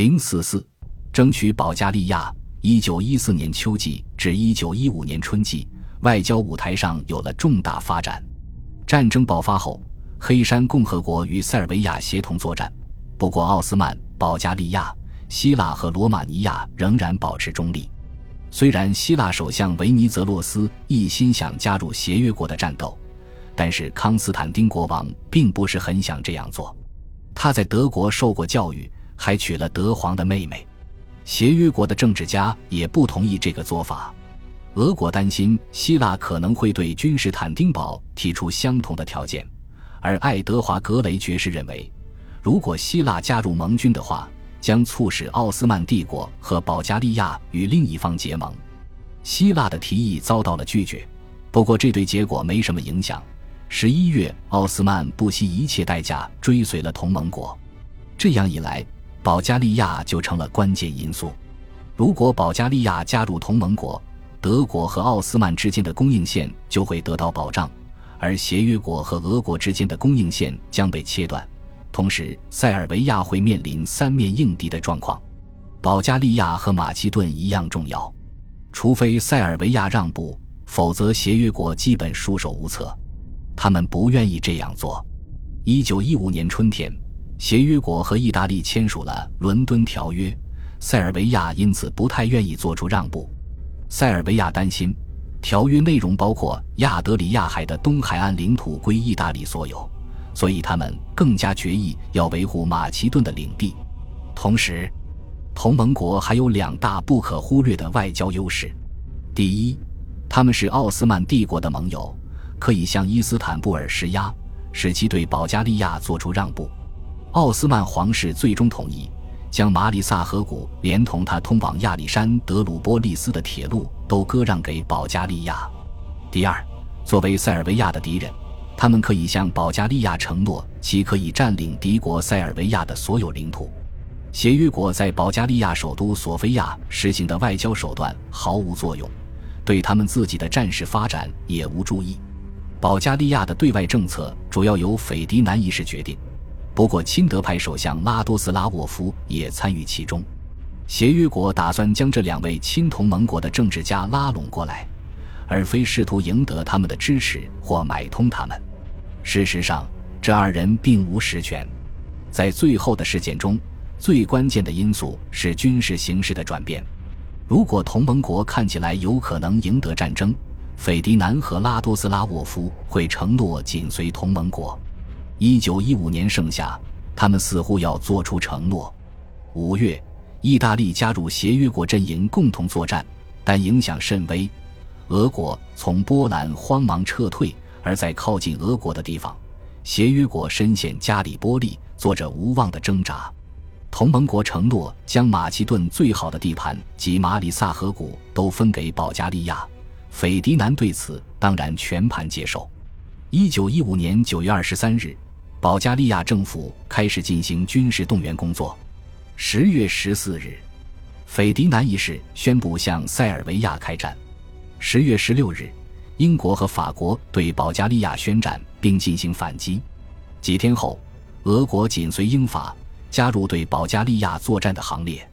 零四四，争取保加利亚。一九一四年秋季至一九一五年春季，外交舞台上有了重大发展。战争爆发后，黑山共和国与塞尔维亚协同作战。不过，奥斯曼、保加利亚、希腊和罗马尼亚仍然保持中立。虽然希腊首相维尼泽洛斯一心想加入协约国的战斗，但是康斯坦丁国王并不是很想这样做。他在德国受过教育，还娶了德皇的妹妹。协约国的政治家也不同意这个做法。俄国担心希腊可能会对君士坦丁堡提出相同的条件，而爱德华·格雷爵士认为，如果希腊加入盟军的话，将促使奥斯曼帝国和保加利亚与另一方结盟。希腊的提议遭到了拒绝，不过这对结果没什么影响。十一月，奥斯曼不惜一切代价追随了同盟国，这样一来，保加利亚就成了关键因素。如果保加利亚加入同盟国，德国和奥斯曼之间的供应线就会得到保障，而协约国和俄国之间的供应线将被切断。同时，塞尔维亚会面临三面应敌的状况。保加利亚和马其顿一样重要，除非塞尔维亚让步，否则协约国基本束手无策。他们不愿意这样做。一九一五年春天，协约国和意大利签署了《伦敦条约》，塞尔维亚因此不太愿意做出让步。塞尔维亚担心，条约内容包括亚德里亚海的东海岸领土归意大利所有，所以他们更加决意要维护马其顿的领地。同时，同盟国还有两大不可忽略的外交优势：第一，他们是奥斯曼帝国的盟友，可以向伊斯坦布尔施压，使其对保加利亚做出让步。奥斯曼皇室最终同意。将马里萨河谷连同它通往亚历山德鲁波利斯的铁路都割让给保加利亚。第二，作为塞尔维亚的敌人，他们可以向保加利亚承诺其可以占领敌国塞尔维亚的所有领土。协约国在保加利亚首都索菲亚实行的外交手段毫无作用，对他们自己的战事发展也无注意。保加利亚的对外政策主要由斐迪南一世决定。不过，亲德派首相拉多斯拉沃夫也参与其中。协约国打算将这两位亲同盟国的政治家拉拢过来，而非试图赢得他们的支持或买通他们。事实上，这二人并无实权。在最后的事件中，最关键的因素是军事形势的转变。如果同盟国看起来有可能赢得战争，斐迪南和拉多斯拉沃夫会承诺紧随同盟国。一九一五年盛夏，他们似乎要做出承诺。五月，意大利加入协约国阵营共同作战，但影响甚微。俄国从波兰慌忙撤退，而在靠近俄国的地方，协约国深陷加里波利，做着无望的挣扎。同盟国承诺将马其顿最好的地盘及马里萨河谷都分给保加利亚，斐迪南对此当然全盘接受。一九一五年九月二十三日。保加利亚政府开始进行军事动员工作。十月十四日，斐迪南一世宣布向塞尔维亚开战。十月十六日，英国和法国对保加利亚宣战并进行反击。几天后，俄国紧随英法加入对保加利亚作战的行列。